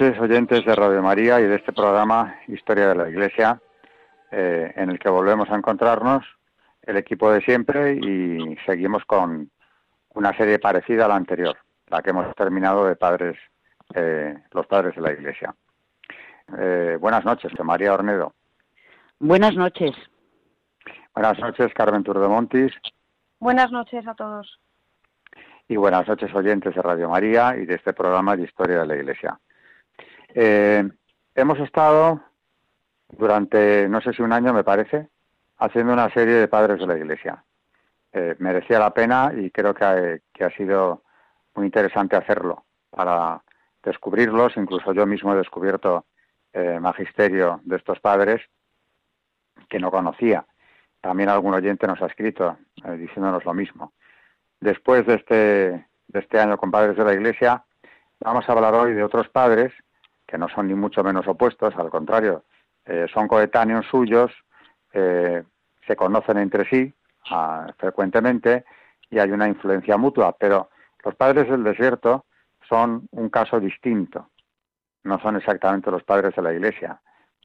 Noches, oyentes de Radio María y de este programa Historia de la Iglesia, eh, en el que volvemos a encontrarnos el equipo de siempre y seguimos con una serie parecida a la anterior, la que hemos terminado de padres, eh, los padres de la Iglesia. Eh, buenas noches, María Ornedo. Buenas noches. Buenas noches, Carmen Turdemontis. Buenas noches a todos. Y buenas noches, oyentes de Radio María y de este programa de Historia de la Iglesia. Eh, hemos estado durante, no sé si un año me parece, haciendo una serie de padres de la Iglesia. Eh, merecía la pena y creo que ha, sido muy interesante hacerlo para descubrirlos. Incluso yo mismo he descubierto eh, magisterio de estos padres que no conocía. También algún oyente nos ha escrito diciéndonos lo mismo. Después de este, de este año con padres de la Iglesia, vamos a hablar hoy de otros padres que no son ni mucho menos opuestos, al contrario, eh, son coetáneos suyos, eh, se conocen entre sí ah, frecuentemente y hay una influencia mutua, pero los padres del desierto son un caso distinto, no son exactamente los padres de la Iglesia.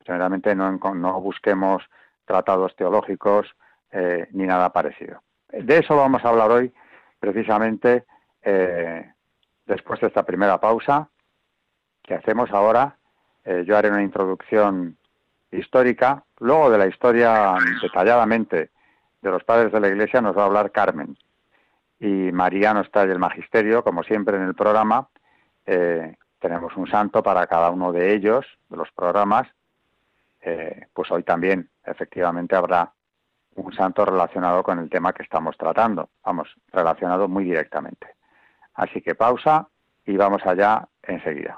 Generalmente no, busquemos tratados teológicos eh, ni nada parecido. De eso vamos a hablar hoy, precisamente después de esta primera pausa, que hacemos ahora. Eh, yo haré una introducción histórica. Luego de la historia detalladamente de los padres de la Iglesia nos va a hablar Carmen. Y María nos trae el magisterio, como siempre en el programa. Eh, tenemos un santo para cada uno de ellos, de los programas. Eh, pues hoy también, efectivamente, habrá un santo relacionado con el tema que estamos tratando. Vamos, relacionado muy directamente. Así que pausa y vamos allá enseguida.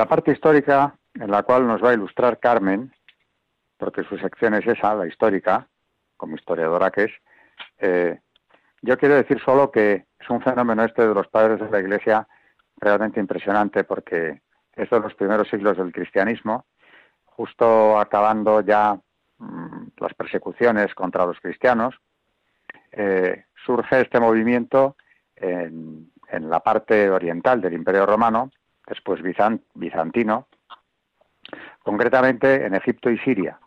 La parte histórica, en la cual nos va a ilustrar Carmen, porque su sección es esa, la histórica, como historiadora que es, eh, yo quiero decir solo que es un fenómeno este de los padres de la Iglesia realmente impresionante, porque es de los primeros siglos del cristianismo, justo acabando ya mm, las persecuciones contra los cristianos, eh, surge este movimiento en, en la parte oriental del Imperio Romano, después bizantino, concretamente en Egipto y Siria.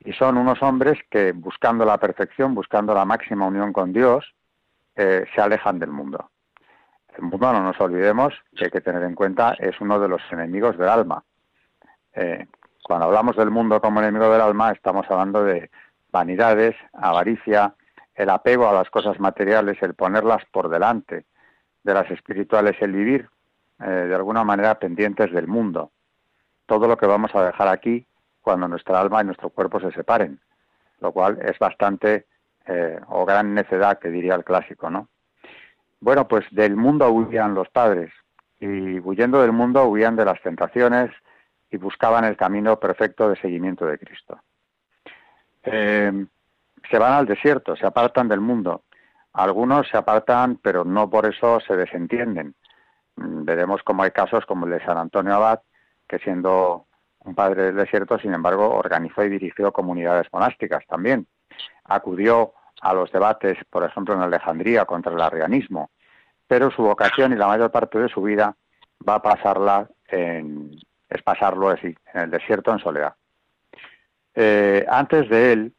Y son unos hombres que, buscando la perfección, buscando la máxima unión con Dios, eh, se alejan del mundo. El mundo, no nos olvidemos, que hay que tener en cuenta, es uno de los enemigos del alma. Eh, cuando hablamos del mundo como enemigo del alma, estamos hablando de vanidades, avaricia, el apego a las cosas materiales, el ponerlas por delante de las espirituales, el vivir eh, de alguna manera pendientes del mundo. Todo lo que vamos a dejar aquí cuando nuestra alma y nuestro cuerpo se separen, lo cual es bastante eh, o gran necedad que diría el clásico, ¿no? Bueno, pues del mundo huían los padres y huyendo del mundo huían de las tentaciones y buscaban el camino perfecto de seguimiento de Cristo. Eh, se van al desierto, se apartan del mundo. Algunos se apartan, pero no por eso se desentienden. Mm, veremos cómo hay casos como el de San Antonio Abad, que siendo un padre del desierto, sin embargo, organizó y dirigió comunidades monásticas también. Acudió a los debates, por ejemplo, en Alejandría contra el arrianismo, pero su vocación y la mayor parte de su vida va a pasarla en, es pasarlo en el desierto en soledad. Eh, antes de él,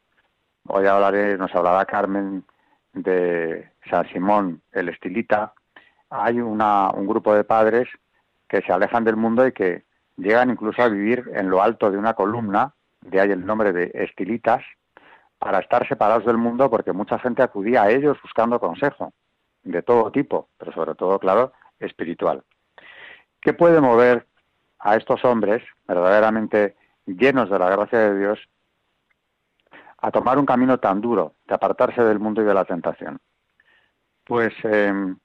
hoy hablaré, nos hablará Carmen de San Simón el Estilita, hay una, un grupo de padres que se alejan del mundo y que llegan incluso a vivir en lo alto de una columna, de ahí el nombre de Estilitas, para estar separados del mundo porque mucha gente acudía a ellos buscando consejo de todo tipo, pero sobre todo, claro, espiritual. ¿Qué puede mover a estos hombres verdaderamente llenos de la gracia de Dios a tomar un camino tan duro de apartarse del mundo y de la tentación? Pues em,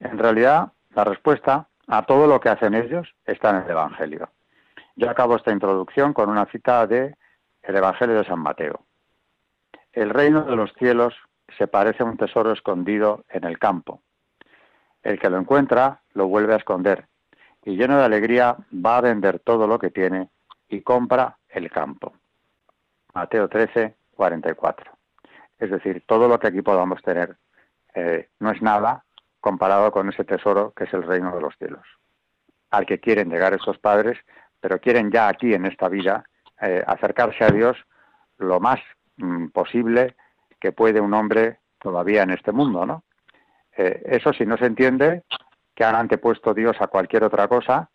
en realidad la respuesta a todo lo que hacen ellos está en el Evangelio. Yo acabo esta introducción con una cita de el Evangelio de San Mateo. El reino de los cielos se parece a un tesoro escondido en el campo. El que lo encuentra lo vuelve a esconder y lleno de alegría va a vender todo lo que tiene y compra el campo. Mateo 13, 44. Es decir, todo lo que aquí podamos tener eh, no es nada comparado con ese tesoro que es el reino de los cielos, al que quieren llegar esos padres, pero quieren ya aquí en esta vida eh, acercarse a Dios lo más Mm, posible que puede un hombre todavía en este mundo, ¿no? Eh, eso si no se entiende que han antepuesto Dios a cualquier otra cosa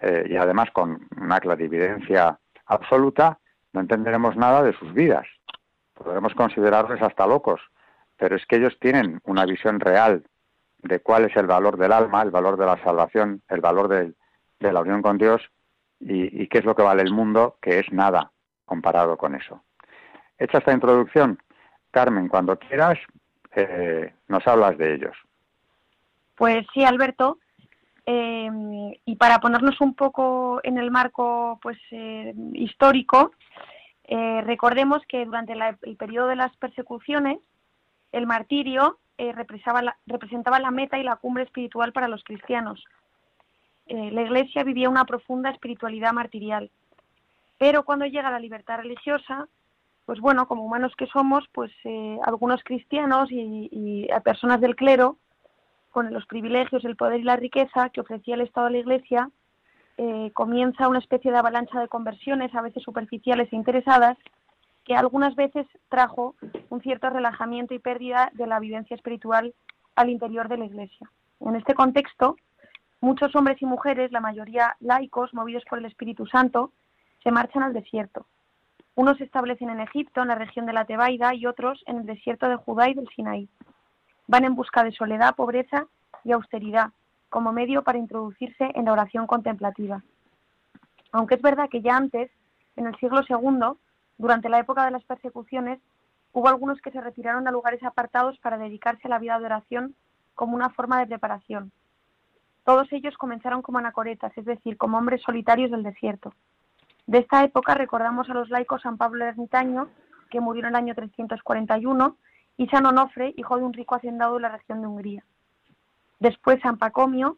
eh, y además con una clarividencia absoluta, no entenderemos nada de sus vidas. Podremos considerarles hasta locos, pero es que ellos tienen una visión real de cuál es el valor del alma, el valor de la salvación, el valor de, la unión con Dios y, y qué es lo que vale el mundo, que es nada comparado con eso. Hecha esta introducción, Carmen, cuando quieras, eh, nos hablas de ellos. Pues sí, Alberto. Eh, y para ponernos un poco en el marco pues eh, histórico, recordemos que durante el periodo de las persecuciones, el martirio representaba la meta y la cumbre espiritual para los cristianos. la Iglesia vivía una profunda espiritualidad martirial. Pero cuando llega la libertad religiosa, pues bueno, como humanos que somos, pues eh, algunos cristianos y, personas del clero, con los privilegios, el poder y la riqueza que ofrecía el Estado a la Iglesia, eh, comienza una especie de avalancha de conversiones, a veces superficiales e interesadas, que algunas veces trajo un cierto relajamiento y pérdida de la vivencia espiritual al interior de la Iglesia. En este contexto, muchos hombres y mujeres, la mayoría laicos, movidos por el Espíritu Santo, se marchan al desierto unos se establecen en Egipto, en la región de la Tebaida, y otros en el desierto de Judá y del Sinaí. Van en busca de soledad, pobreza y austeridad, como medio para introducirse en la oración contemplativa. Aunque es verdad que ya antes, en el siglo II, durante la época de las persecuciones, hubo algunos que se retiraron a lugares apartados para dedicarse a la vida de oración como una forma de preparación. Todos ellos comenzaron como anacoretas, es decir, como hombres solitarios del desierto. De esta época recordamos a los laicos San Pablo Ermitaño, que murió en el año 341, y San Onofre, hijo de un rico hacendado de la región de Hungría. Después San Pacomio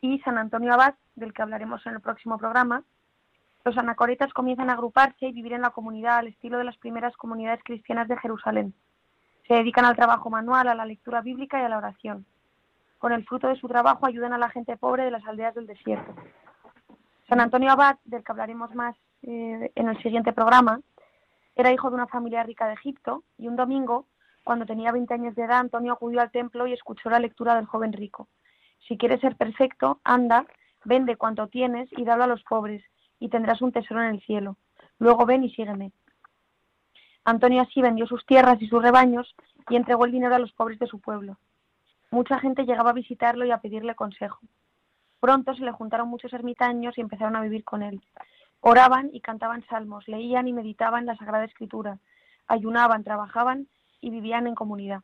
y San Antonio Abad, del que hablaremos en el próximo programa. Los anacoretas comienzan a agruparse y vivir en la comunidad al estilo de las primeras comunidades cristianas de Jerusalén. Se dedican al trabajo manual, a la lectura bíblica y a la oración. Con el fruto de su trabajo ayudan a la gente pobre de las aldeas del desierto. San Antonio Abad, del que hablaremos más eh, en el siguiente programa, era hijo de una familia rica de Egipto y un domingo, cuando tenía 20 años de edad, Antonio acudió al templo y escuchó la lectura del joven rico. Si quieres ser perfecto, anda, vende cuanto tienes y dalo a los pobres, y tendrás un tesoro en el cielo. Luego ven y sígueme. Antonio así vendió sus tierras y sus rebaños y entregó el dinero a los pobres de su pueblo. Mucha gente llegaba a visitarlo y a pedirle consejo. Pronto se le juntaron muchos ermitaños y empezaron a vivir con él. Oraban y cantaban salmos, leían y meditaban la Sagrada Escritura, ayunaban, trabajaban y vivían en comunidad.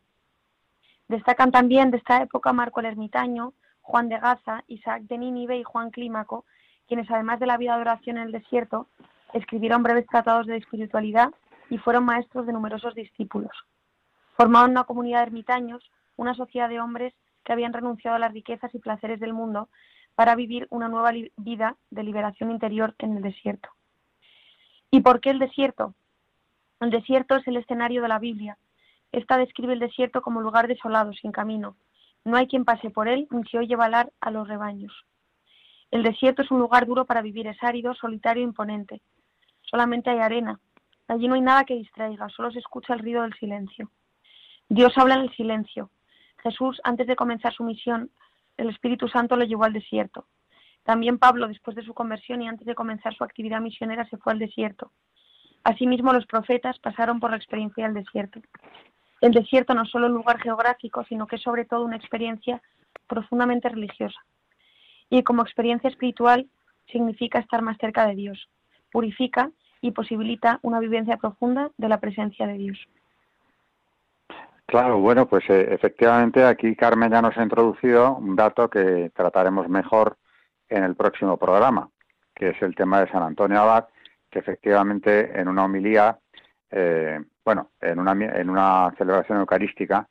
Destacan también de esta época Marco el Ermitaño, Juan de Gaza, Isaac de Nínive y Juan Clímaco, quienes además de la vida de oración en el desierto, escribieron breves tratados de espiritualidad y fueron maestros de numerosos discípulos. Formaron una comunidad de ermitaños, una sociedad de hombres que habían renunciado a las riquezas y placeres del mundo para vivir una nueva vida de liberación interior en el desierto. ¿Y por qué el desierto? El desierto es el escenario de la Biblia. Esta describe el desierto como lugar desolado, sin camino. No hay quien pase por él ni se oye balar a los rebaños. El desierto es un lugar duro para vivir, es árido, solitario e imponente. Solamente hay arena. Allí no hay nada que distraiga, solo se escucha el ruido del silencio. Dios habla en el silencio. Jesús, antes de comenzar su misión, el Espíritu Santo lo llevó al desierto. También Pablo, después de su conversión y antes de comenzar su actividad misionera, se fue al desierto. Asimismo, los profetas pasaron por la experiencia del desierto. El desierto no es solo un lugar geográfico, sino que es sobre todo una experiencia profundamente religiosa. Y como experiencia espiritual significa estar más cerca de Dios, purifica y posibilita una vivencia profunda de la presencia de Dios. Claro, bueno, pues eh, efectivamente aquí Carmen ya nos ha introducido un dato que trataremos mejor en el próximo programa, que es el tema de San Antonio Abad, que efectivamente en una homilía, eh, bueno, en una, en una celebración eucarística,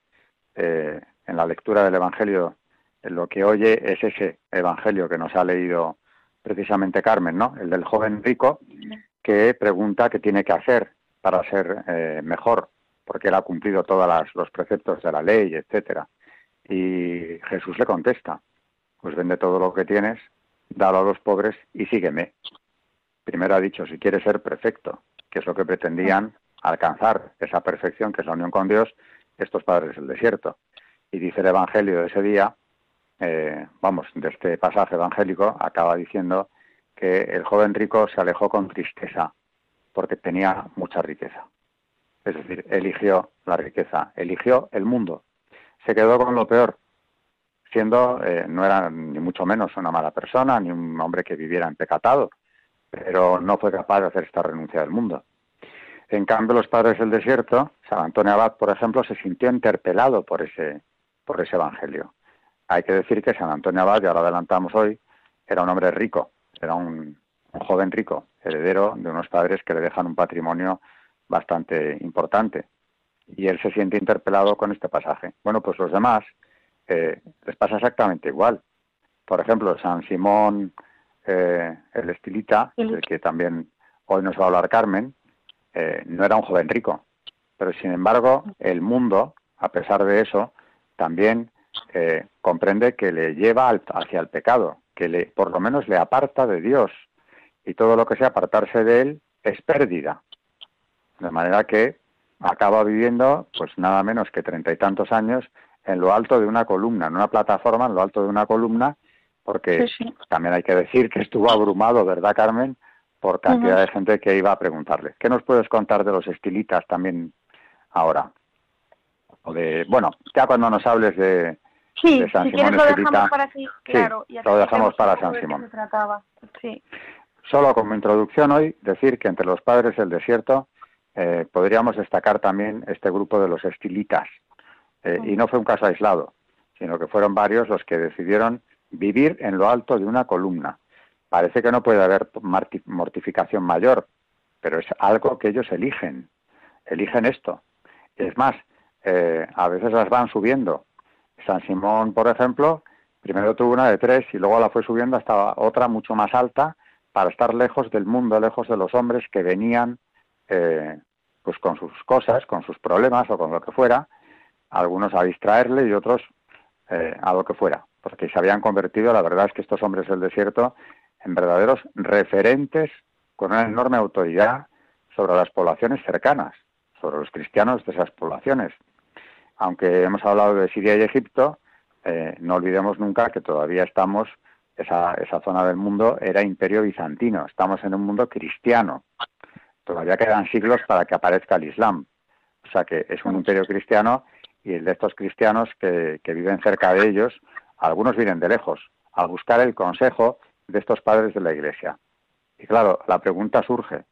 eh, en la lectura del Evangelio, lo que oye es ese Evangelio que nos ha leído precisamente Carmen, ¿no? El del joven rico que pregunta qué tiene que hacer para ser mejor porque él ha cumplido todos los preceptos de la ley, etcétera. Y Jesús le contesta, pues vende todo lo que tienes, dalo a los pobres y sígueme. Primero ha dicho, si quieres ser perfecto, que es lo que pretendían alcanzar, esa perfección que es la unión con Dios, estos padres del desierto. Y dice el Evangelio de ese día, eh, vamos, de este pasaje evangélico, acaba diciendo que el joven rico se alejó con tristeza porque tenía mucha riqueza. Es decir, eligió la riqueza, eligió el mundo. Se quedó con lo peor, siendo, eh, no era ni mucho menos una mala persona, ni un hombre que viviera en pecatado, pero no fue capaz de hacer esta renuncia del mundo. En cambio, los padres del desierto, San Antonio Abad, por ejemplo, se sintió interpelado por ese, por ese evangelio. Hay que decir que San Antonio Abad, ya lo adelantamos hoy, era un hombre rico, era un joven rico, heredero de unos padres que le dejan un patrimonio bastante importante. Y él se siente interpelado con este pasaje. Bueno, pues los demás eh, les pasa exactamente igual. Por ejemplo, San Simón eh, el Estilita, del que también hoy nos va a hablar Carmen, eh, no era un joven rico. Pero sin embargo, el mundo, a pesar de eso, también comprende que le lleva hacia el pecado, que le, por lo menos le aparta de Dios. Y todo lo que sea apartarse de él es pérdida. De manera que acaba viviendo, pues nada menos que treinta y tantos años en lo alto de una columna, en una plataforma, en lo alto de una columna, porque también hay que decir que estuvo abrumado, ¿verdad, Carmen? Por cantidad de gente que iba a preguntarle. ¿Qué nos puedes contar de los estilitas también ahora? O de, bueno, ya cuando nos hables de, San Simón Estilita, claro, lo dejamos para San Simón. Solo como introducción hoy, decir que entre los padres del desierto eh, podríamos destacar también este grupo de los estilitas. Eh, y no fue un caso aislado, sino que fueron varios los que decidieron vivir en lo alto de una columna. Parece que no puede haber mortificación mayor, pero es algo que ellos eligen. Eligen esto. Es más, eh, a veces las van subiendo. San Simón, por ejemplo, primero tuvo una de tres y luego la fue subiendo hasta otra mucho más alta para estar lejos del mundo, lejos de los hombres que venían eh, pues con sus cosas, con sus problemas o con lo que fuera, algunos a distraerle y otros eh, a lo que fuera, porque se habían convertido, la verdad es que estos hombres del desierto, en verdaderos referentes con una enorme autoridad sobre las poblaciones cercanas, sobre los cristianos de esas poblaciones. Aunque hemos hablado de Siria y Egipto, eh, no olvidemos nunca que todavía estamos, esa, esa zona del mundo era imperio bizantino, estamos en un mundo cristiano, todavía quedan siglos para que aparezca el Islam. O sea que es un imperio cristiano y el de estos cristianos que, viven cerca de ellos, algunos vienen de lejos, a buscar el consejo de estos padres de la Iglesia. Y claro, la pregunta surge,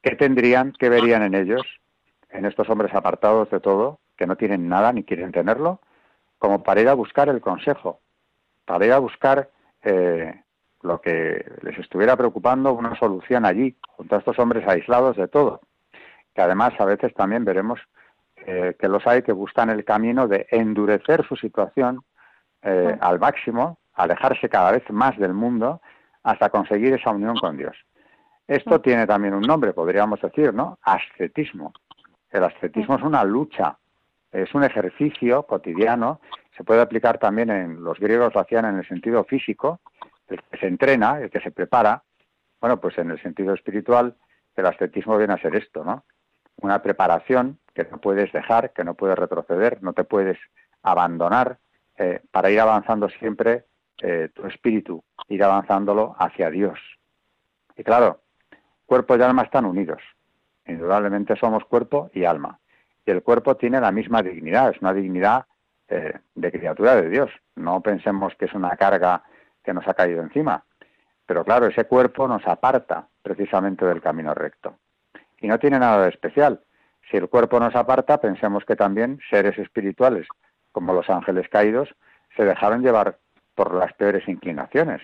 ¿qué tendrían, qué verían en ellos, en estos hombres apartados de todo, que no tienen nada ni quieren tenerlo, como para ir a buscar el consejo, para ir a buscar eh, lo que les estuviera preocupando, una solución allí, junto a estos hombres aislados de todo, que además a veces también veremos eh, que los hay que buscan el camino de endurecer su situación eh, al máximo, alejarse cada vez más del mundo hasta conseguir esa unión con Dios. Esto tiene también un nombre, podríamos decir, ¿no? Ascetismo. El ascetismo es una lucha, es un ejercicio cotidiano, se puede aplicar también en los griegos lo hacían en el sentido físico, el que se entrena, el que se prepara, bueno, pues en el sentido espiritual el ascetismo viene a ser esto, ¿no? Una preparación que no puedes dejar, que no puedes retroceder, no te puedes abandonar eh, para ir avanzando siempre eh, tu espíritu, ir avanzándolo hacia Dios. Y claro, cuerpo y alma están unidos. Indudablemente somos cuerpo y alma. Y el cuerpo tiene la misma dignidad, es una dignidad eh, de criatura de Dios. No pensemos que es una carga que nos ha caído encima. Pero claro, ese cuerpo nos aparta precisamente del camino recto. Y no tiene nada de especial. Si el cuerpo nos aparta, pensemos que también seres espirituales, como los ángeles caídos, se dejaron llevar por las peores inclinaciones.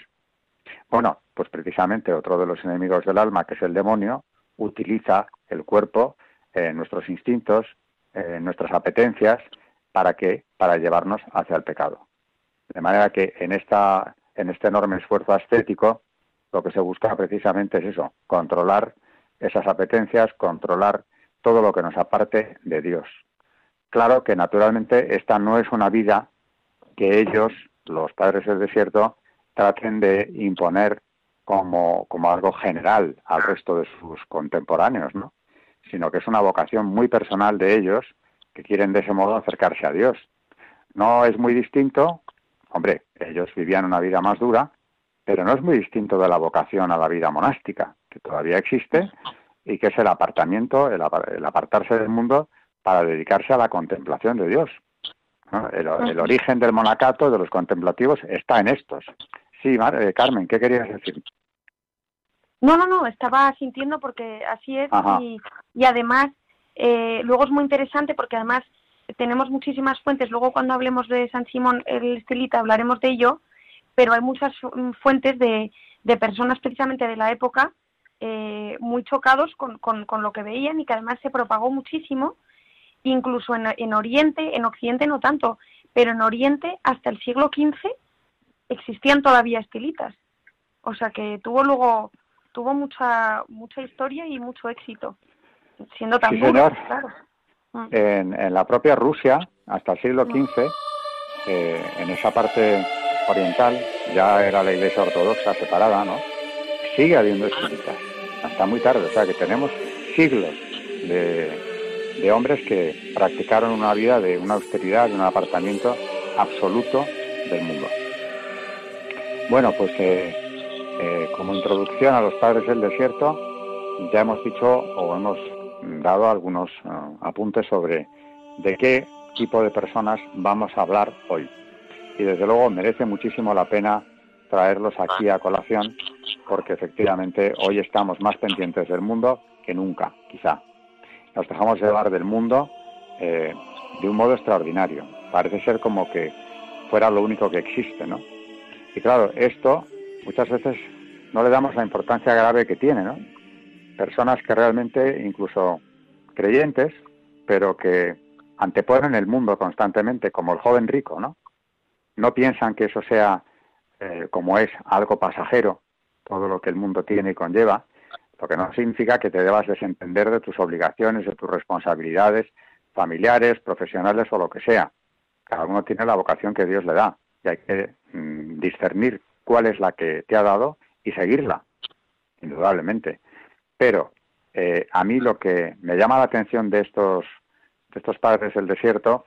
Bueno, pues precisamente otro de los enemigos del alma, que es el demonio, utiliza el cuerpo, eh, nuestros instintos, eh, nuestras apetencias, ¿para qué? Para llevarnos hacia el pecado. De manera que en, esta, en este enorme esfuerzo estético, lo que se busca precisamente es eso, controlar esas apetencias, controlar todo lo que nos aparte de Dios. Claro que naturalmente esta no es una vida que ellos, los padres del desierto, traten de imponer como, como algo general al resto de sus contemporáneos, ¿no? Sino que es una vocación muy personal de ellos que quieren de ese modo acercarse a Dios. No es muy distinto, hombre, ellos vivían una vida más dura, pero no es muy distinto de la vocación a la vida monástica, que todavía existe y que es el apartamiento, el, apartarse del mundo para dedicarse a la contemplación de Dios. El, origen del monacato, de los contemplativos, está en estos. Sí, eh, Carmen, ¿qué querías decir? No, no, no, estaba sintiendo porque así es y, además eh, luego es muy interesante porque además tenemos muchísimas fuentes, luego cuando hablemos de San Simón el Estelita hablaremos de ello, pero hay muchas fuentes de, de personas precisamente de la época eh, muy chocados con, con, con, lo que veían y que además se propagó muchísimo, incluso en, en Oriente, en Occidente no tanto, pero en Oriente hasta el siglo XV existían todavía estilitas. O sea que tuvo luego tuvo mucha mucha historia y mucho éxito, siendo tan sí, señor. Mm. En, la propia Rusia, hasta el siglo XV, eh, en esa parte oriental, ya era la Iglesia Ortodoxa separada, ¿no? Sigue habiendo espíritas, hasta muy tarde, o sea que tenemos siglos de, de hombres que practicaron una vida de una austeridad, de un apartamiento absoluto del mundo. Bueno, pues eh, eh, como introducción a los padres del desierto, ya hemos dicho o hemos dado algunos eh, apuntes sobre de qué tipo de personas vamos a hablar hoy. Y desde luego merece muchísimo la pena traerlos aquí a colación porque efectivamente hoy estamos más pendientes del mundo que nunca, quizá. Nos dejamos llevar del mundo eh, de un modo extraordinario. Parece ser como que fuera lo único que existe, ¿no? Y claro, esto muchas veces no le damos la importancia grave que tiene, ¿no? Personas que realmente, incluso creyentes, pero que anteponen el mundo constantemente, como el joven rico, ¿no? No piensan que eso sea, eh, como es, algo pasajero, todo lo que el mundo tiene y conlleva, lo que no significa que te debas desentender de tus obligaciones, de tus responsabilidades familiares, profesionales o lo que sea. Cada uno tiene la vocación que Dios le da y hay que mm, discernir cuál es la que te ha dado y seguirla, indudablemente. Pero eh, a mí lo que me llama la atención de estos, de estos padres del desierto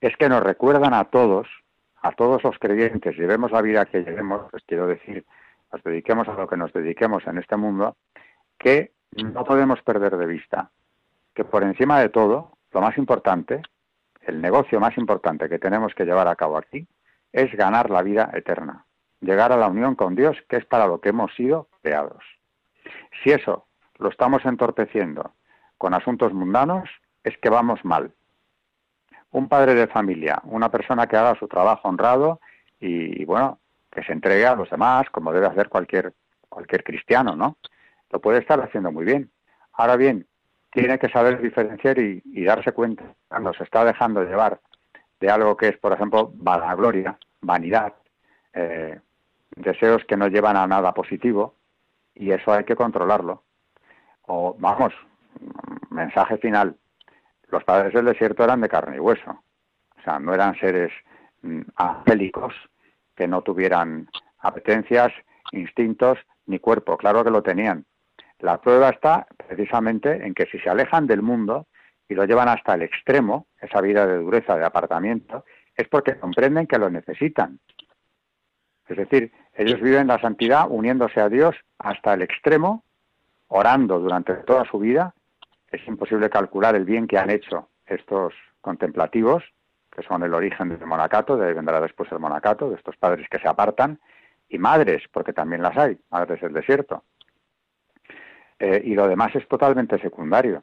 es que nos recuerdan a todos, a todos los creyentes, llevemos la vida que llevemos, pues quiero decir, nos dediquemos a lo que nos dediquemos en este mundo, que no podemos perder de vista que por encima de todo, lo más importante, el negocio más importante que tenemos que llevar a cabo aquí, es ganar la vida eterna, llegar a la unión con Dios, que es para lo que hemos sido creados. Si eso lo estamos entorpeciendo con asuntos mundanos, es que vamos mal. Un padre de familia, una persona que haga su trabajo honrado y, bueno, que se entregue a los demás, como debe hacer cualquier, cualquier cristiano, ¿no? Lo puede estar haciendo muy bien. Ahora bien, tiene que saber diferenciar y, darse cuenta cuando se está dejando llevar de algo que es, por ejemplo, vanagloria, vanidad, eh, deseos que no llevan a nada positivo, y eso hay que controlarlo. O, vamos, mensaje final, los padres del desierto eran de carne y hueso, o sea, no eran seres mm, angélicos que no tuvieran apetencias, instintos ni cuerpo, claro que lo tenían, la prueba está precisamente en que si se alejan del mundo y lo llevan hasta el extremo, esa vida de dureza, de apartamiento, es porque comprenden que lo necesitan. Es decir, ellos viven la santidad uniéndose a Dios hasta el extremo, orando durante toda su vida. Es imposible calcular el bien que han hecho estos contemplativos, que son el origen del monacato, de ahí vendrá después el monacato, de estos padres que se apartan, y madres, porque también las hay, madres del desierto. Eh, y lo demás es totalmente secundario.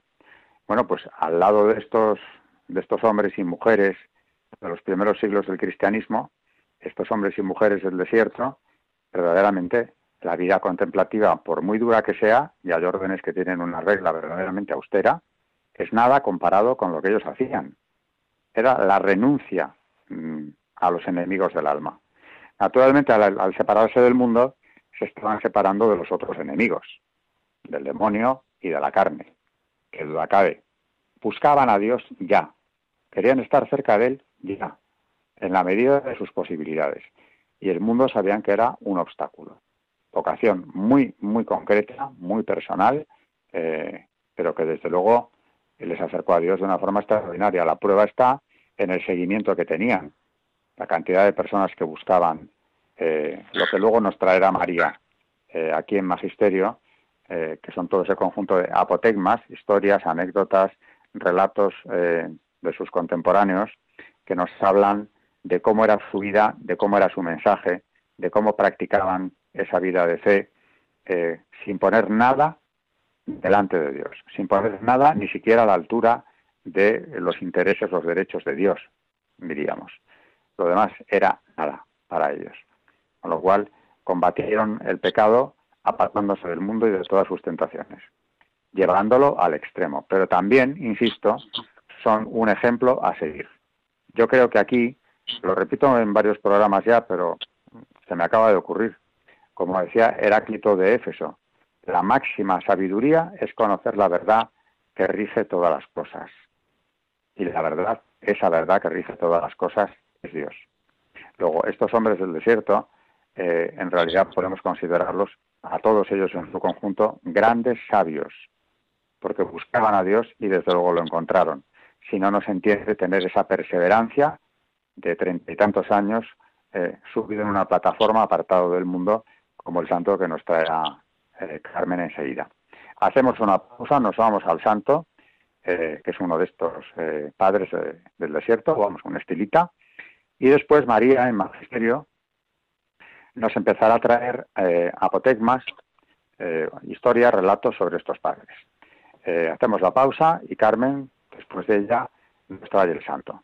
Bueno, pues al lado de estos, de estos hombres y mujeres de los primeros siglos del cristianismo, estos hombres y mujeres del desierto, verdaderamente la vida contemplativa, por muy dura que sea, y hay órdenes que tienen una regla verdaderamente austera, es nada comparado con lo que ellos hacían. Era la renuncia mm, a los enemigos del alma. Naturalmente, al separarse del mundo, se estaban separando de los otros enemigos del demonio y de la carne, que duda cabe. Buscaban a Dios ya, querían estar cerca de Él ya, en la medida de sus posibilidades. Y el mundo sabían que era un obstáculo. Vocación muy, muy concreta, muy personal, eh, pero que desde luego les acercó a Dios de una forma extraordinaria. La prueba está en el seguimiento que tenían, la cantidad de personas que buscaban eh, lo que luego nos traerá María eh, aquí en Magisterio, eh, que son todo ese conjunto de apotegmas, historias, anécdotas, relatos de sus contemporáneos, que nos hablan de cómo era su vida, de cómo era su mensaje, de cómo practicaban esa vida de fe, eh, sin poner nada delante de Dios, sin poner nada ni siquiera a la altura de los intereses, los derechos de Dios, diríamos. Lo demás era nada para ellos. Con lo cual combatieron el pecado apartándose del mundo y de todas sus tentaciones, llevándolo al extremo. Pero también, insisto, son un ejemplo a seguir. Yo creo que aquí, lo repito en varios programas ya, pero se me acaba de ocurrir, como decía Heráclito de Éfeso, la máxima sabiduría es conocer la verdad que rige todas las cosas. Y la verdad, esa verdad que rige todas las cosas, es Dios. Luego, estos hombres del desierto, eh, en realidad podemos considerarlos a todos ellos en su conjunto, grandes sabios, porque buscaban a Dios y desde luego lo encontraron. Si no, nos entiende tener esa perseverancia de treinta y tantos años eh, subido en una plataforma apartado del mundo, como el santo que nos traerá eh, Carmen enseguida. Hacemos una pausa, nos vamos al santo, eh, que es uno de estos padres del desierto, vamos, un estilita, y después María en Magisterio nos empezará a traer eh, apotegmas, eh, historias, relatos sobre estos padres. Eh, hacemos la pausa y Carmen, después de ella, nos trae el santo.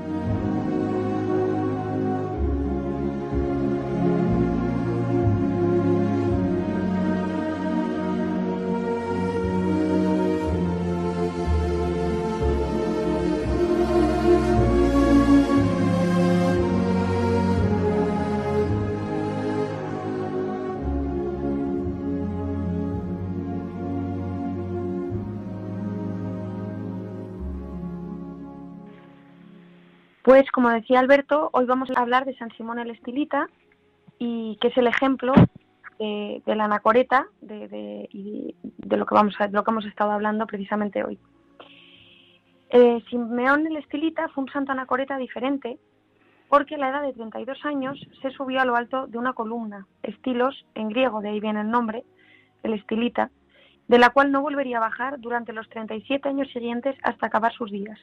Como decía Alberto, hoy vamos a hablar de San Simón el Estilita y que es el ejemplo de, la anacoreta de, lo que vamos a, lo que hemos estado hablando precisamente hoy. Eh, Simeón el Estilita fue un santo anacoreta diferente porque a la edad de 32 años se subió a lo alto de una columna, estilos, en griego, de ahí viene el nombre, el estilita, de la cual no volvería a bajar durante los 37 años siguientes hasta acabar sus días.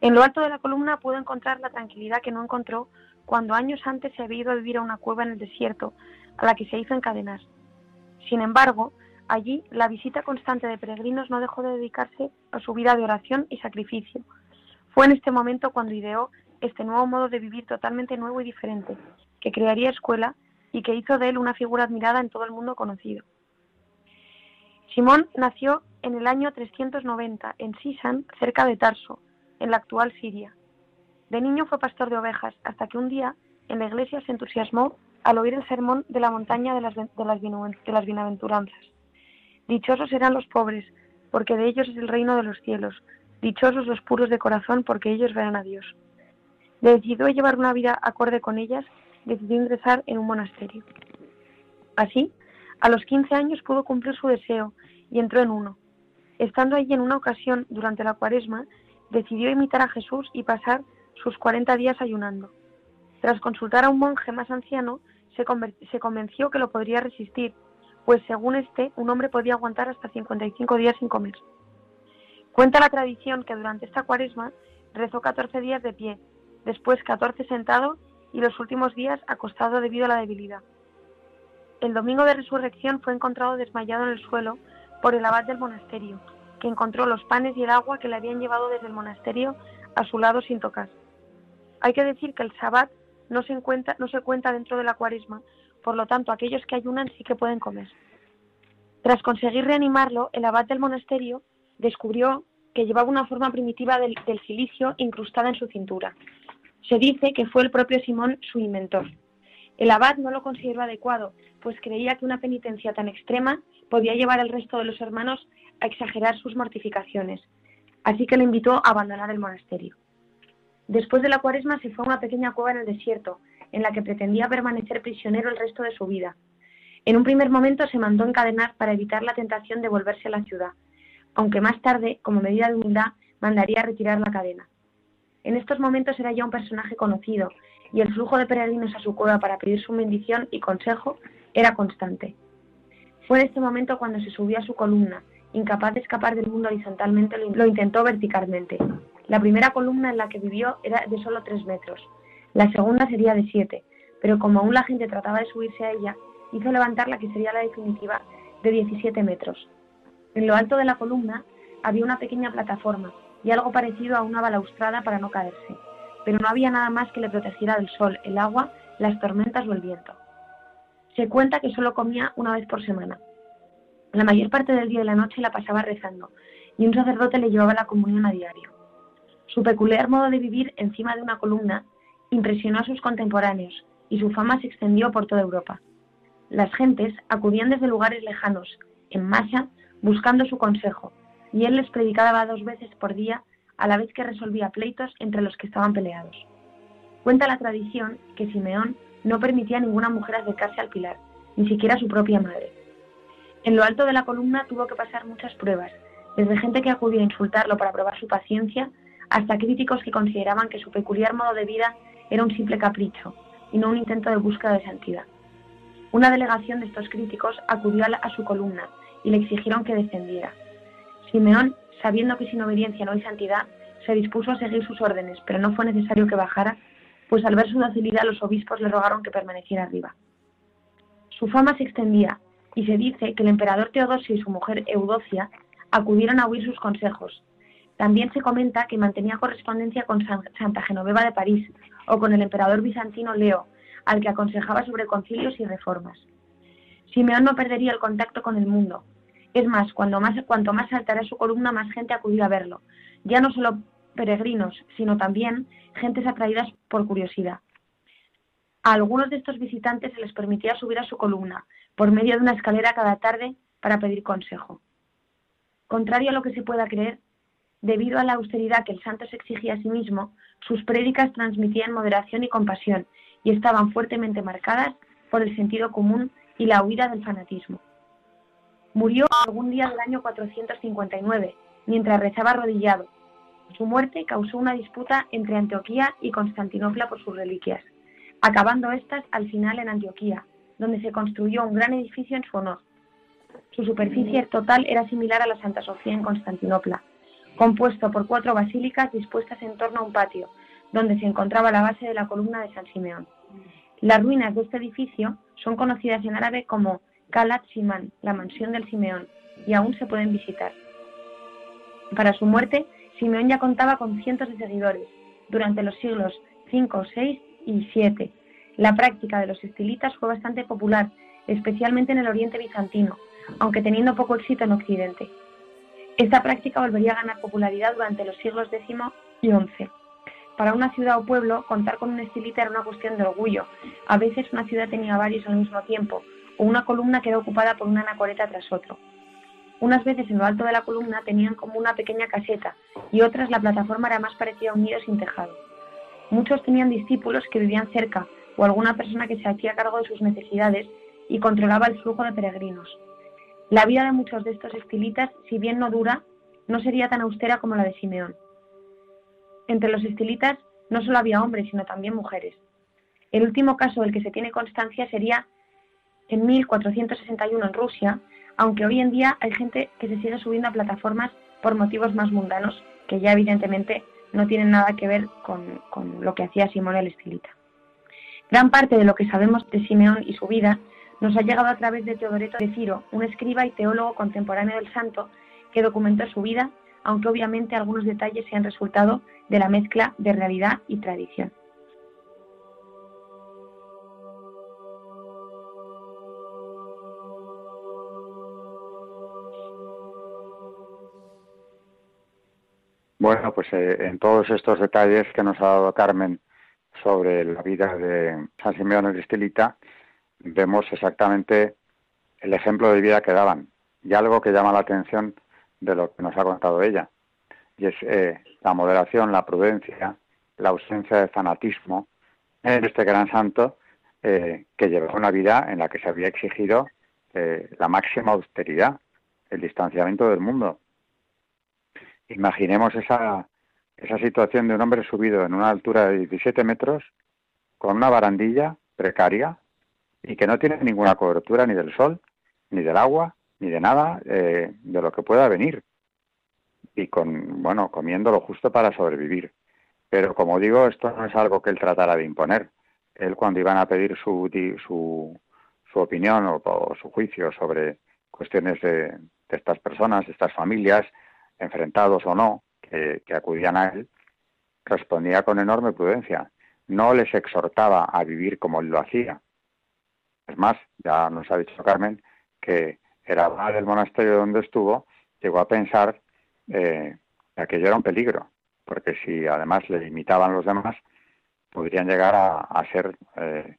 En lo alto de la columna pudo encontrar la tranquilidad que no encontró cuando años antes se había ido a vivir a una cueva en el desierto, a la que se hizo encadenar. Sin embargo, allí la visita constante de peregrinos no dejó de dedicarse a su vida de oración y sacrificio. Fue en este momento cuando ideó este nuevo modo de vivir totalmente nuevo y diferente, que crearía escuela y que hizo de él una figura admirada en todo el mundo conocido. Simón nació en el año 390 en Sisan, cerca de Tarso, en la actual Siria. De niño fue pastor de ovejas, hasta que un día en la iglesia se entusiasmó al oír el sermón de la montaña de las, de las, bienaventuranzas. Dichosos serán los pobres, porque de ellos es el reino de los cielos. Dichosos los puros de corazón, porque ellos verán a Dios. Decidió llevar una vida acorde con ellas, decidió ingresar en un monasterio. Así, a los 15 años pudo cumplir su deseo y entró en uno. Estando allí en una ocasión, durante la cuaresma, decidió imitar a Jesús y pasar sus 40 días ayunando. Tras consultar a un monje más anciano, se, convenció que lo podría resistir, pues según este, un hombre podía aguantar hasta 55 días sin comer. Cuenta la tradición que durante esta cuaresma rezó 14 días de pie, después 14 sentado y los últimos días acostado debido a la debilidad. El domingo de resurrección fue encontrado desmayado en el suelo por el abad del monasterio, que encontró los panes y el agua que le habían llevado desde el monasterio a su lado sin tocar. Hay que decir que el sabbat no se, no se cuenta dentro de la cuaresma, por lo tanto aquellos que ayunan sí que pueden comer. Tras conseguir reanimarlo, el abad del monasterio descubrió que llevaba una forma primitiva del, del silicio incrustada en su cintura. Se dice que fue el propio Simón su inventor. El abad no lo consideró adecuado, pues creía que una penitencia tan extrema podía llevar al resto de los hermanos a exagerar sus mortificaciones, así que le invitó a abandonar el monasterio. Después de la cuaresma se fue a una pequeña cueva en el desierto, en la que pretendía permanecer prisionero el resto de su vida. En un primer momento se mandó encadenar para evitar la tentación de volverse a la ciudad, aunque más tarde, como medida de humildad, mandaría retirar la cadena. En estos momentos era ya un personaje conocido y el flujo de peregrinos a su cueva para pedir su bendición y consejo era constante. Fue en este momento cuando se subió a su columna, incapaz de escapar del mundo horizontalmente, lo intentó verticalmente. La primera columna en la que vivió era de solo tres metros, la segunda sería de siete, pero como aún la gente trataba de subirse a ella, hizo levantar la que sería la definitiva de 17 metros. En lo alto de la columna había una pequeña plataforma y algo parecido a una balaustrada para no caerse pero no había nada más que le protegiera del sol, el agua, las tormentas o el viento. Se cuenta que solo comía una vez por semana. La mayor parte del día y la noche la pasaba rezando, y un sacerdote le llevaba la comunión a diario. Su peculiar modo de vivir encima de una columna impresionó a sus contemporáneos, y su fama se extendió por toda Europa. Las gentes acudían desde lugares lejanos, en masa, buscando su consejo, y él les predicaba dos veces por día a la vez que resolvía pleitos entre los que estaban peleados. Cuenta la tradición que Simeón no permitía a ninguna mujer acercarse al pilar, ni siquiera a su propia madre. En lo alto de la columna tuvo que pasar muchas pruebas, desde gente que acudía a insultarlo para probar su paciencia, hasta críticos que consideraban que su peculiar modo de vida era un simple capricho y no un intento de búsqueda de santidad. Una delegación de estos críticos acudió a su columna y le exigieron que descendiera. Simeón sabiendo que sin obediencia no hay santidad, se dispuso a seguir sus órdenes, pero no fue necesario que bajara, pues al ver su docilidad los obispos le rogaron que permaneciera arriba. Su fama se extendía, y se dice que el emperador Teodosio y su mujer Eudocia acudieron a oír sus consejos. También se comenta que mantenía correspondencia con Santa Genoveva de París o con el emperador bizantino Leo, al que aconsejaba sobre concilios y reformas. Simeón no perdería el contacto con el mundo, es más, cuanto más, cuanto más saltará su columna, más gente acudirá a verlo. Ya no solo peregrinos, sino también gentes atraídas por curiosidad. A algunos de estos visitantes se les permitía subir a su columna por medio de una escalera cada tarde para pedir consejo. Contrario a lo que se pueda creer, debido a la austeridad que el santo se exigía a sí mismo, sus prédicas transmitían moderación y compasión y estaban fuertemente marcadas por el sentido común y la huida del fanatismo. Murió algún día del año 459, mientras rezaba arrodillado. Su muerte causó una disputa entre Antioquía y Constantinopla por sus reliquias, acabando estas al final en Antioquía, donde se construyó un gran edificio en su honor. Su superficie total era similar a la Santa Sofía en Constantinopla, compuesto por cuatro basílicas dispuestas en torno a un patio, donde se encontraba la base de la columna de San Simeón. Las ruinas de este edificio son conocidas en árabe como Kalat Siman, la mansión del Simeón, y aún se pueden visitar. Para su muerte, Simeón ya contaba con cientos de seguidores. Durante los siglos V, VI y VII, la práctica de los estilitas fue bastante popular, especialmente en el Oriente bizantino, aunque teniendo poco éxito en Occidente. Esta práctica volvería a ganar popularidad durante los siglos X y XI. Para una ciudad o pueblo, contar con un estilita era una cuestión de orgullo. A veces una ciudad tenía varios al mismo tiempo, o una columna quedó ocupada por una anacoreta tras otro. Unas veces en lo alto de la columna tenían como una pequeña caseta y otras la plataforma era más parecida a un nido sin tejado. Muchos tenían discípulos que vivían cerca o alguna persona que se hacía cargo de sus necesidades y controlaba el flujo de peregrinos. La vida de muchos de estos estilitas, si bien no dura, no sería tan austera como la de Simeón. Entre los estilitas no solo había hombres, sino también mujeres. El último caso del que se tiene constancia sería en 1461 en Rusia, aunque hoy en día hay gente que se sigue subiendo a plataformas por motivos más mundanos, que ya evidentemente no tienen nada que ver con, con lo que hacía Simón el Estilita. Gran parte de lo que sabemos de Simeón y su vida nos ha llegado a través de Teodoreto de Ciro, un escriba y teólogo contemporáneo del santo que documentó su vida, aunque obviamente algunos detalles se han resultado de la mezcla de realidad y tradición. Bueno, pues eh, en todos estos detalles que nos ha dado Carmen sobre la vida de San Simeón de Estilita, vemos exactamente el ejemplo de vida que daban y algo que llama la atención de lo que nos ha contado ella, y es eh, la moderación, la prudencia, la ausencia de fanatismo en este gran santo eh, que llevaba una vida en la que se había exigido eh, la máxima austeridad, el distanciamiento del mundo. Imaginemos esa, esa situación de un hombre subido en una altura de 17 metros con una barandilla precaria y que no tiene ninguna cobertura ni del sol, ni del agua, ni de nada eh, de lo que pueda venir. Y con, bueno, comiendo lo justo para sobrevivir. Pero como digo, esto no es algo que él tratara de imponer. Él cuando iban a pedir su, su, su opinión o, su juicio sobre cuestiones de, de, estas personas, de estas familias, enfrentados o no, que, que acudían a él, respondía con enorme prudencia. No les exhortaba a vivir como él lo hacía, es más, ya nos ha dicho Carmen que era del monasterio donde estuvo, llegó a pensar eh, que aquello era un peligro, porque si además le imitaban los demás, podrían llegar a, ser, eh,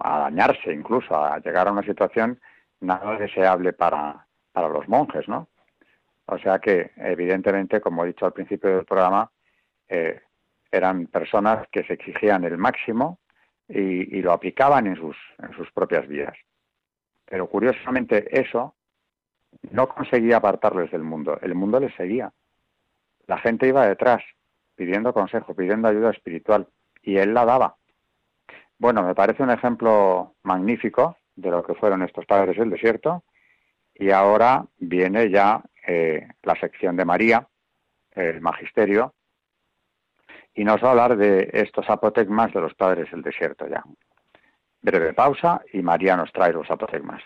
a dañarse incluso, a llegar a una situación nada deseable para, para los monjes, ¿no? O sea que, evidentemente, como he dicho al principio del programa, eh, eran personas que se exigían el máximo y, lo aplicaban en sus, en sus propias vidas. Pero curiosamente eso no conseguía apartarles del mundo, el mundo les seguía. La gente iba detrás, pidiendo consejo, pidiendo ayuda espiritual, y él la daba. Bueno, me parece un ejemplo magnífico de lo que fueron estos padres del desierto, y ahora viene ya eh, la sección de María, el magisterio, y nos va a hablar de estos apotecmas de los padres del desierto ya. Breve pausa y María nos trae los apotecmas.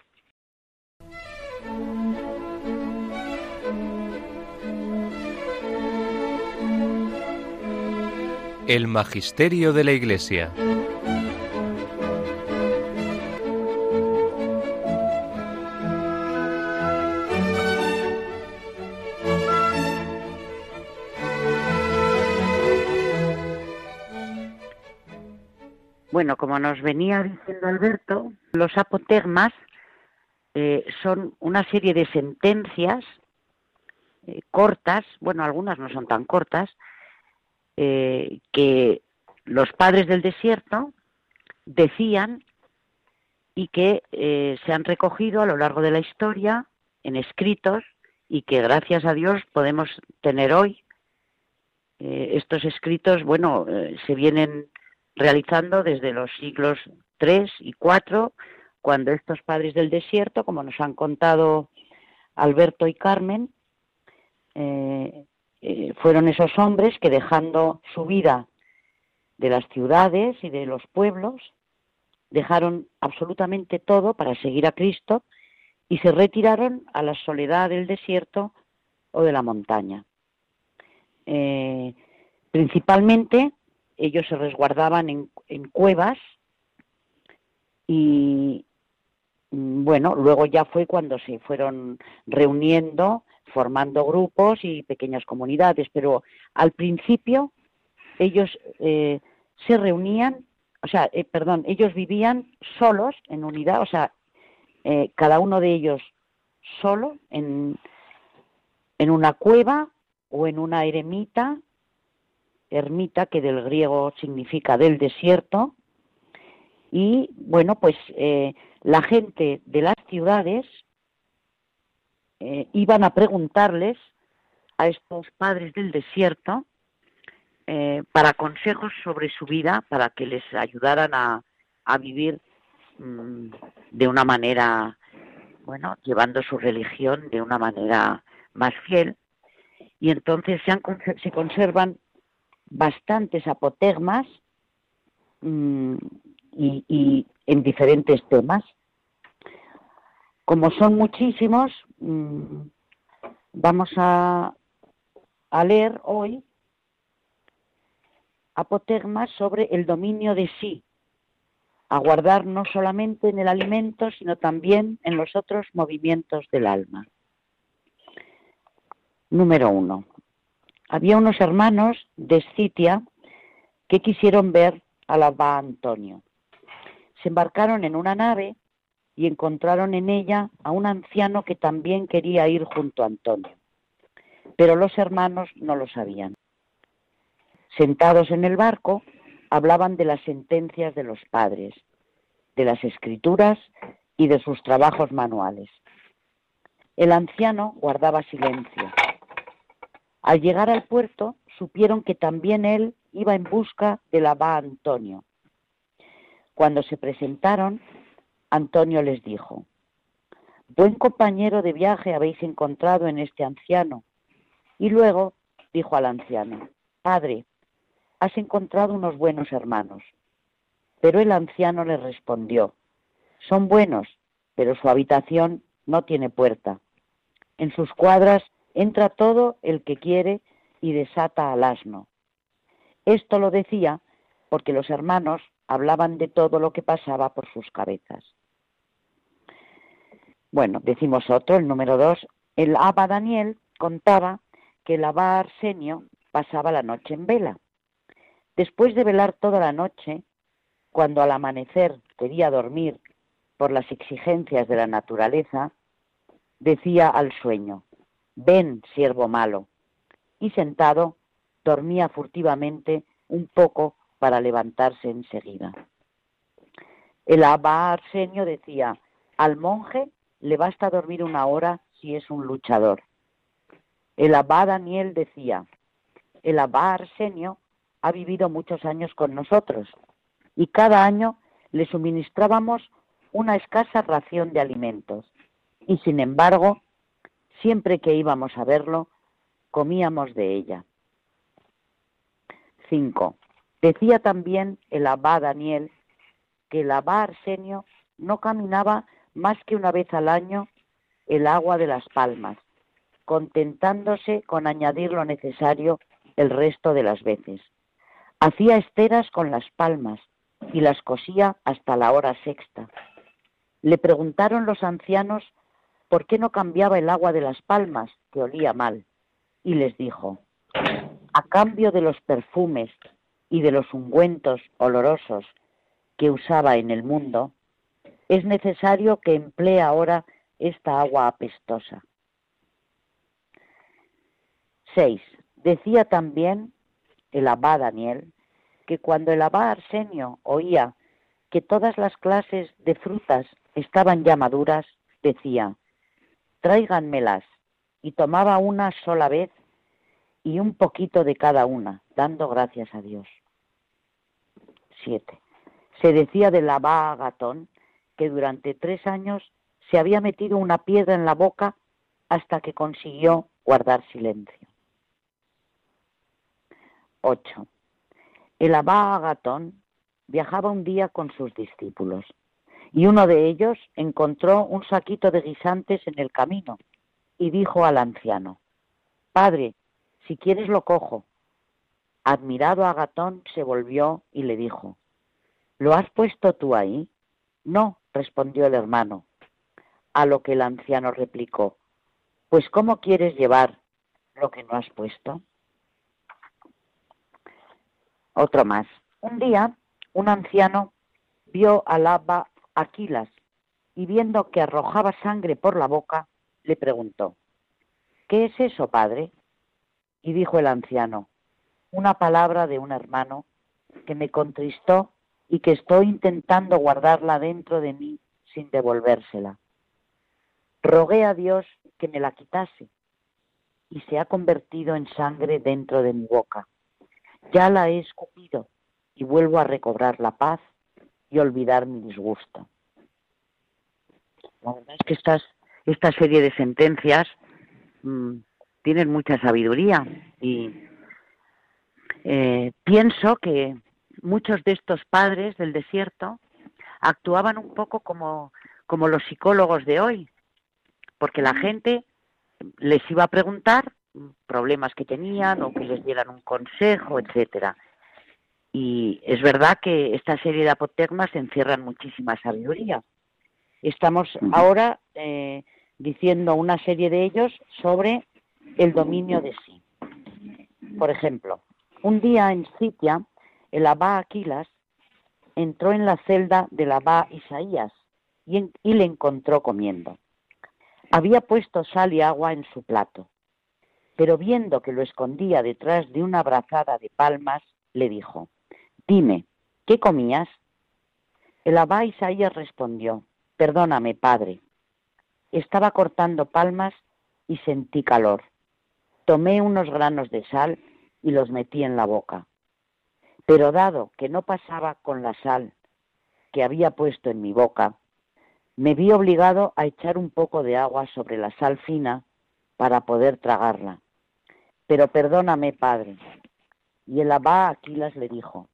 El Magisterio de la Iglesia. Bueno, como nos venía diciendo Alberto, los apotegmas eh, son una serie de sentencias eh, cortas, bueno, algunas no son tan cortas, eh, que los padres del desierto decían y que se han recogido a lo largo de la historia en escritos y que gracias a Dios podemos tener hoy Eh, estos escritos, bueno, eh, se vienen realizando desde los siglos III y IV, cuando estos padres del desierto, como nos han contado Alberto y Carmen, eh, fueron esos hombres que dejando su vida de las ciudades y de los pueblos, dejaron absolutamente todo para seguir a Cristo y se retiraron a la soledad del desierto o de la montaña. Eh, principalmente ellos se resguardaban en, en cuevas y mm, bueno, luego ya fue cuando se fueron reuniendo, formando grupos y pequeñas comunidades, pero al principio ellos eh, se reunían, o sea, eh, perdón, ellos vivían solos en unidad, o sea, cada uno de ellos solo en, en una cueva o en una eremita, ermita que del griego significa del desierto, y bueno, pues eh, la gente de las ciudades eh, iban a preguntarles a estos padres del desierto eh, para consejos sobre su vida, para que les ayudaran a, vivir mm, de una manera, bueno, llevando su religión de una manera más fiel. Y entonces se, se conservan bastantes apotegmas mm, y, en diferentes temas. Como son muchísimos, mm, vamos a, a leer hoy apotegmas sobre el dominio de sí, a guardar no solamente en el alimento, sino también en los otros movimientos del alma. Número uno. Había unos hermanos de Escitia que quisieron ver al abad Antonio. Se embarcaron en una nave y encontraron en ella a un anciano que también quería ir junto a Antonio. Pero los hermanos no lo sabían. Sentados en el barco, hablaban de las sentencias de los padres, de las escrituras y de sus trabajos manuales. El anciano guardaba silencio al llegar al puerto, supieron que también él iba en busca del abad Antonio. Cuando se presentaron, Antonio les dijo, Buen compañero de viaje habéis encontrado en este anciano. Y luego dijo al anciano, Padre, has encontrado unos buenos hermanos. Pero el anciano le respondió, Son buenos, pero su habitación no tiene puerta. En sus cuadras entra todo el que quiere y desata al asno. Esto lo decía porque los hermanos hablaban de todo lo que pasaba por sus cabezas. Bueno, decimos otro, el número dos. El Abba Daniel contaba que el Abba Arsenio pasaba la noche en vela. Después de velar toda la noche, cuando al amanecer quería dormir por las exigencias de la naturaleza, decía al sueño, Ven, siervo malo. Y sentado, dormía furtivamente un poco para levantarse enseguida. El abba Arsenio decía, al monje le basta dormir una hora si es un luchador. El abba Daniel decía, el abba Arsenio ha vivido muchos años con nosotros y cada año le suministrábamos una escasa ración de alimentos y sin embargo Siempre que íbamos a verlo, comíamos de ella. 5. Decía también el abad Daniel que el abad Arsenio no caminaba más que una vez al año el agua de las palmas, contentándose con añadir lo necesario el resto de las veces. Hacía esteras con las palmas y las cosía hasta la hora sexta. Le preguntaron los ancianos ¿por qué no cambiaba el agua de las palmas, que olía mal? Y les dijo, a cambio de los perfumes y de los ungüentos olorosos que usaba en el mundo, es necesario que emplee ahora esta agua apestosa. 6. Decía también el abad Daniel que cuando el abad Arsenio oía que todas las clases de frutas estaban ya maduras, decía, tráiganmelas, y tomaba una sola vez y un poquito de cada una, dando gracias a Dios. 7. Se decía de la Agatón que durante tres años se había metido una piedra en la boca hasta que consiguió guardar silencio. 8. El Abba Agatón viajaba un día con sus discípulos y uno de ellos encontró un saquito de guisantes en el camino y dijo al anciano, Padre, si quieres lo cojo. Admirado Agatón se volvió y le dijo, ¿Lo has puesto tú ahí? No, respondió el hermano. A lo que el anciano replicó, Pues ¿cómo quieres llevar lo que no has puesto? Otro más. Un día, un anciano vio al Abba Aquilas y viendo que arrojaba sangre por la boca, le preguntó, ¿Qué es eso, padre? Y dijo el anciano, una palabra de un hermano que me contristó y que estoy intentando guardarla dentro de mí sin devolvérsela. Rogué a Dios que me la quitase y se ha convertido en sangre dentro de mi boca. Ya la he escupido y vuelvo a recobrar la paz y olvidar mi disgusto. La verdad es que estas, esta serie de sentencias mm, tienen mucha sabiduría y eh, pienso que muchos de estos padres del desierto actuaban un poco como, como los psicólogos de hoy, porque la gente les iba a preguntar problemas que tenían o que les dieran un consejo, etcétera. Y es verdad que esta serie de apotegmas encierran muchísima sabiduría. Estamos ahora eh, diciendo una serie de ellos sobre el dominio de sí. Por ejemplo, un día en Sitia, el abá Aquilas entró en la celda del abá Isaías y, y le encontró comiendo. Había puesto sal y agua en su plato, pero viendo que lo escondía detrás de una brazada de palmas, le dijo, Dime, ¿qué comías? El abá Isaías respondió, Perdóname, padre. Estaba cortando palmas y sentí calor. Tomé unos granos de sal y los metí en la boca. Pero dado que no pasaba con la sal que había puesto en mi boca, me vi obligado a echar un poco de agua sobre la sal fina para poder tragarla. Pero perdóname, padre. Y el abá Aquilas le dijo,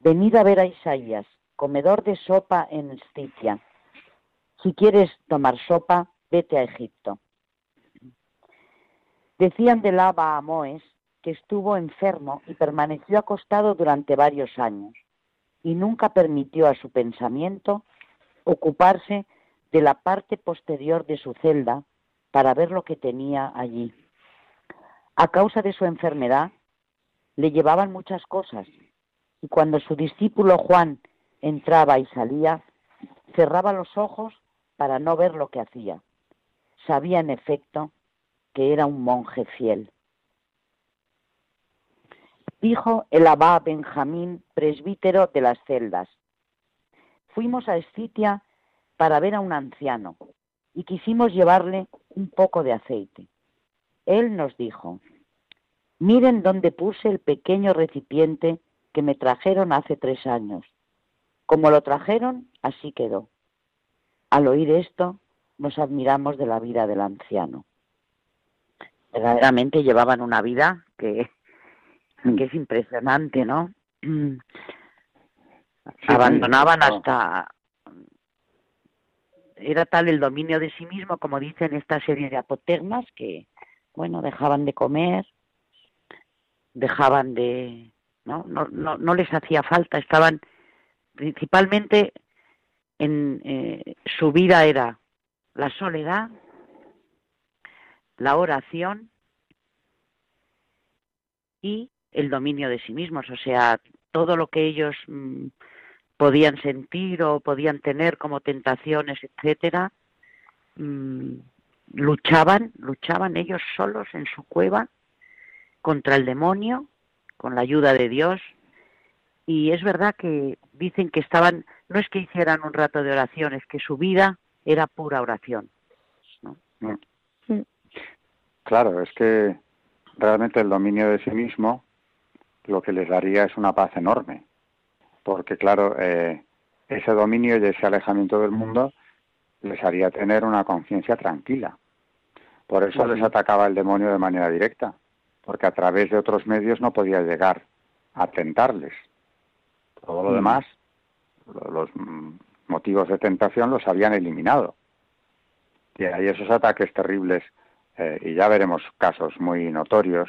venid a ver a Isaías, comedor de sopa en Esticia. Si quieres tomar sopa, vete a Egipto. Decían del Abba a Moes que estuvo enfermo y permaneció acostado durante varios años y nunca permitió a su pensamiento ocuparse de la parte posterior de su celda para ver lo que tenía allí. A causa de su enfermedad, le llevaban muchas cosas y cuando su discípulo Juan entraba y salía, cerraba los ojos para no ver lo que hacía. Sabía en efecto que era un monje fiel. Dijo el abad Benjamín, presbítero de las celdas. Fuimos a Escitia para ver a un anciano y quisimos llevarle un poco de aceite. Él nos dijo, miren dónde puse el pequeño recipiente que me trajeron hace tres años. Como lo trajeron, así quedó. Al oír esto, nos admiramos de la vida del anciano verdaderamente llevaban una vida que, que es impresionante, ¿no? Abandonaban hasta... Era tal el dominio de sí mismo, como dicen esta serie de apotegmas, que, bueno, dejaban de comer, dejaban de... No, no, no, no les hacía falta, estaban principalmente en eh, su vida era la soledad, la oración y el dominio de sí mismos, o sea, todo lo que ellos mm, podían sentir o podían tener como tentaciones, etcétera, mm, luchaban, luchaban ellos solos en su cueva contra el demonio, con la ayuda de Dios, y es verdad que dicen que estaban, no es que hicieran un rato de oración, es que su vida era pura oración. ¿no? Claro, es que realmente el dominio de sí mismo lo que les daría es una paz enorme, porque claro, eh, ese dominio y ese alejamiento del mundo les haría tener una conciencia tranquila. Por eso les atacaba el demonio de manera directa, porque a través de otros medios no podía llegar a tentarles. Todo lo demás, los motivos de tentación los habían eliminado. Y hay esos ataques terribles, eh, y ya veremos casos muy notorios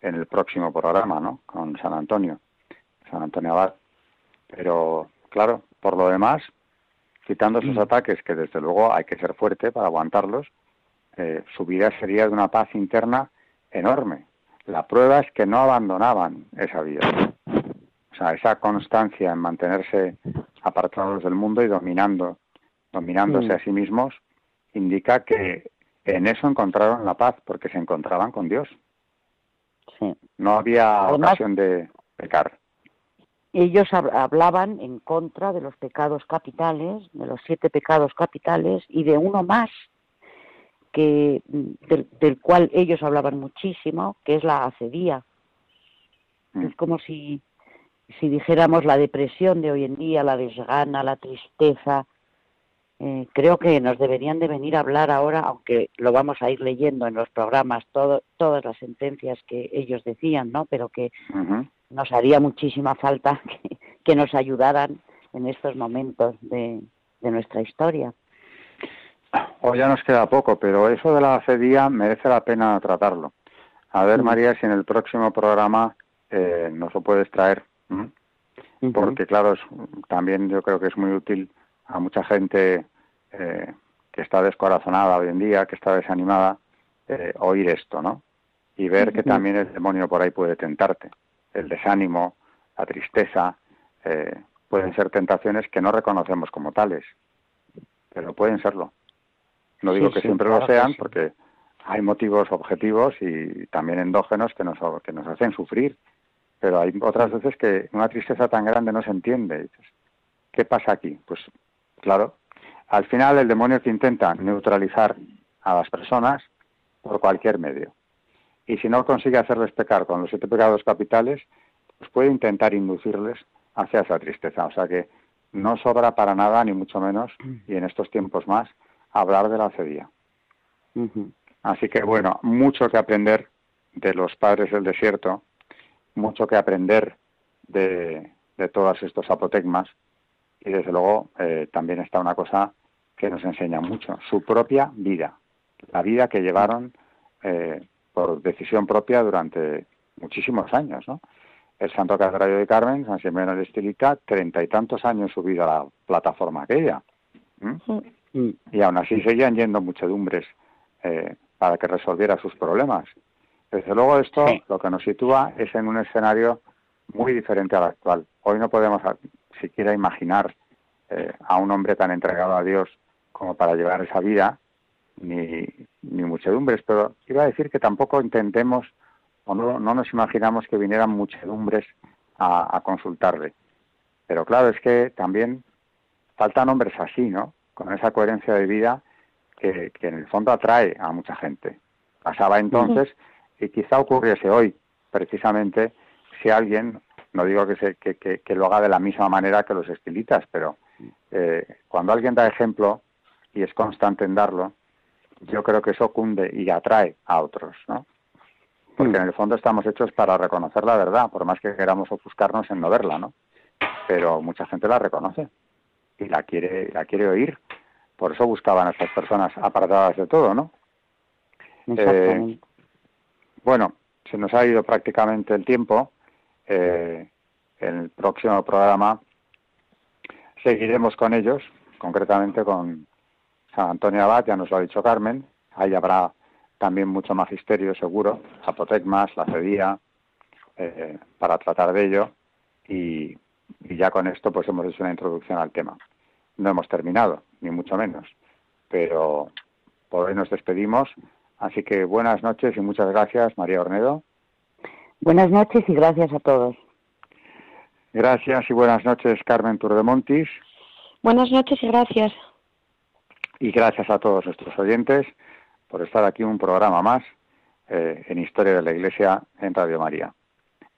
en el próximo programa, ¿no? Con San Antonio, San Antonio Abad. Pero, claro, por lo demás, quitando esos mm. ataques, que desde luego hay que ser fuerte para aguantarlos, eh, su vida sería de una paz interna enorme. La prueba es que no abandonaban esa vida. O sea, esa constancia en mantenerse apartados del mundo y dominando, dominándose mm. a sí mismos, indica que en eso encontraron la paz, porque se encontraban con Dios. No había ocasión de pecar. Ellos hablaban en contra de los pecados capitales, de los siete pecados capitales y de uno más, que del, cual ellos hablaban muchísimo, que es la acedía. Mm. Es como si si dijéramos la depresión de hoy en día, la desgana, la tristeza, eh, creo que nos deberían de venir a hablar ahora, aunque lo vamos a ir leyendo en los programas, todo, todas las sentencias que ellos decían, ¿no? Pero que nos haría muchísima falta que, nos ayudaran en estos momentos de, nuestra historia. Hoy ya nos queda poco, pero eso de la cedía merece la pena tratarlo. A ver, María, si en el próximo programa eh, nos lo puedes traer porque claro, también yo creo que es muy útil a mucha gente eh, que está descorazonada hoy en día, que está desanimada, eh, oír esto, ¿no? Y ver que también el demonio por ahí puede tentarte. El desánimo, la tristeza, eh, pueden ser tentaciones que no reconocemos como tales, pero pueden serlo. No digo que siempre lo sean, porque hay motivos objetivos y también endógenos que nos, que nos hacen sufrir pero hay otras veces que una tristeza tan grande no se entiende. ¿Qué pasa aquí? Pues claro, al final el demonio que intenta neutralizar a las personas por cualquier medio. Y si no consigue hacerles pecar con los siete pecados capitales, pues puede intentar inducirles hacia esa tristeza. O sea que no sobra para nada, ni mucho menos, y en estos tiempos más, hablar de la cedía. Así que bueno, mucho que aprender de los padres del desierto, mucho que aprender de, de todos estos apotegmas y desde luego eh, también está una cosa que nos enseña mucho, su propia vida, la vida que llevaron eh, por decisión propia durante muchísimos años, ¿no? El Santo Cagrario de Carmen, San Simeón de Estilita, treinta y tantos años subido a la plataforma aquella. Y aún así seguían yendo muchedumbres eh, para que resolviera sus problemas. Desde luego esto lo que nos sitúa es en un escenario muy diferente al actual. Hoy no podemos siquiera imaginar eh, a un hombre tan entregado a Dios como para llevar esa vida, ni, ni muchedumbres, pero iba a decir que tampoco intentemos o no, no nos imaginamos que vinieran muchedumbres a, consultarle. Pero claro, es que también faltan hombres así, ¿no? Con esa coherencia de vida que, que en el fondo atrae a mucha gente. Pasaba entonces y quizá ocurriese hoy, precisamente, si alguien, no digo que, se, que, que, lo haga de la misma manera que los estilitas, pero eh, cuando alguien da ejemplo y es constante en darlo, yo creo que eso cunde y atrae a otros, ¿no? Porque en el fondo estamos hechos para reconocer la verdad, por más que queramos ofuscarnos en no verla, ¿no? Pero mucha gente la reconoce y la quiere, la quiere oír. Por eso buscaban a estas personas apartadas de todo, ¿no? Eh, bueno, se nos ha ido prácticamente el tiempo. Eh, en el próximo programa seguiremos con ellos, concretamente con San Antonio Abad, ya nos lo ha dicho Carmen. Ahí habrá también mucho magisterio seguro, apotecmas, la cedía, eh, para tratar de ello. Y, y ya con esto pues hemos hecho una introducción al tema. No hemos terminado, ni mucho menos, pero por hoy nos despedimos Así que buenas noches y muchas gracias, María Ornedo. Buenas noches y gracias a todos. Gracias y buenas noches, Carmen Turdemontis. Buenas noches y gracias. Y gracias a todos nuestros oyentes por estar aquí un programa más eh, en Historia de la Iglesia en Radio María.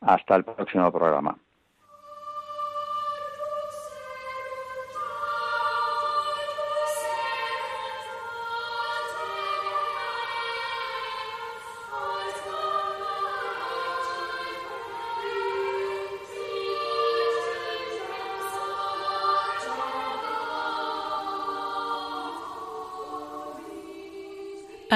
Hasta el próximo programa.